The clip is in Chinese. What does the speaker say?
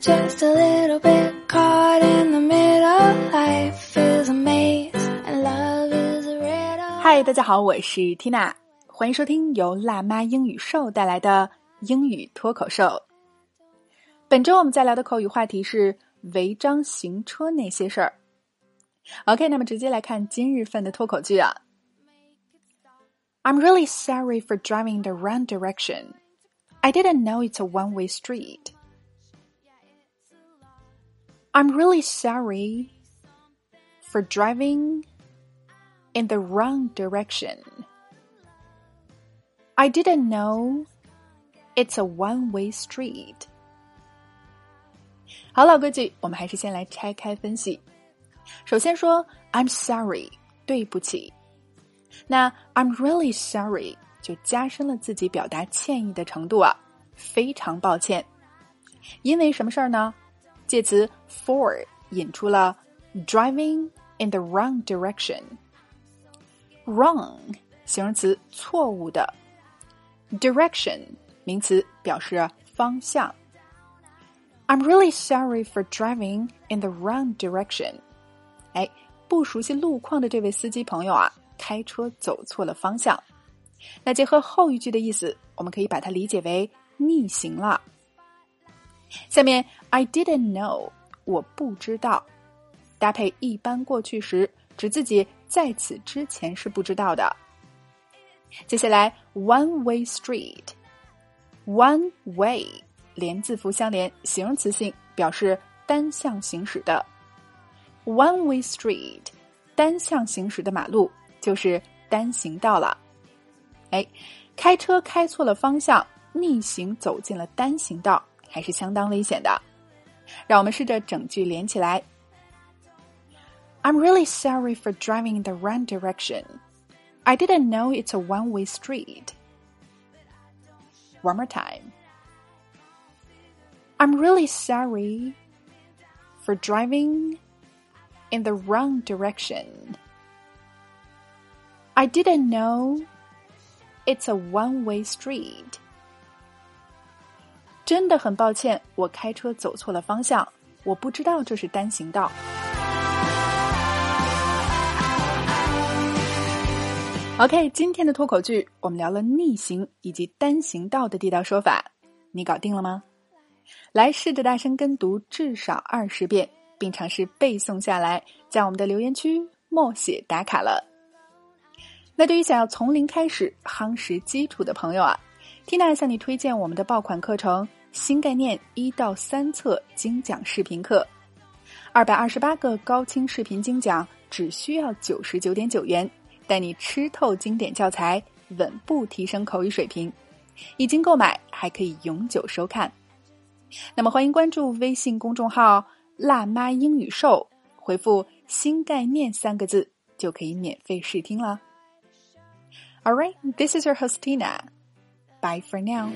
just a little bit caught in the middle. Life is a maze and love is a riddle. 嗨，大家好，我是 Tina，欢迎收听由辣妈英语秀带来的英语脱口秀。本周我们在聊的口语话题是违章行车那些事儿。OK，那么直接来看今日份的脱口剧啊。I'm really sorry for driving the wrong direction. I didn't know it's a one-way street. I'm really sorry for driving in the wrong direction. I didn't know it's a one-way street. 好，老规矩，我们还是先来拆开分析。首先说 "I'm sorry"，对不起。那 "I'm really sorry" 就加深了自己表达歉意的程度啊，非常抱歉。因为什么事儿呢？ 介词 for 引出了 driving in the wrong direction。wrong 形容词，错误的；direction 名词，表示方向。I'm really sorry for driving in the wrong direction。哎，不熟悉路况的这位司机朋友啊，开车走错了方向。那结合后一句的意思，我们可以把它理解为逆行了。下面 I didn't know，我不知道，搭配一般过去时，指自己在此之前是不知道的。接下来 one way street，one way 连字符相连，形容词性，表示单向行驶的。one way street 单向行驶的马路就是单行道了。哎，开车开错了方向，逆行走进了单行道。还是相当危险的。让我们试着整句连起来。I'm really sorry for driving in the wrong direction. I didn't know it's a one-way street. One more time. I'm really sorry for driving in the wrong direction. I didn't know it's a one-way street. 真的很抱歉，我开车走错了方向，我不知道这是单行道。OK，今天的脱口剧我们聊了逆行以及单行道的地道说法，你搞定了吗？来试着大声跟读至少二十遍，并尝试背诵下来，在我们的留言区默写打卡了。那对于想要从零开始夯实基础的朋友啊，Tina 向你推荐我们的爆款课程。新概念一到三册精讲视频课，二百二十八个高清视频精讲，只需要九十九点九元，带你吃透经典教材，稳步提升口语水平。已经购买还可以永久收看。那么欢迎关注微信公众号“辣妈英语秀”，回复“新概念”三个字就可以免费试听了。All right, this is your host Tina. Bye for now.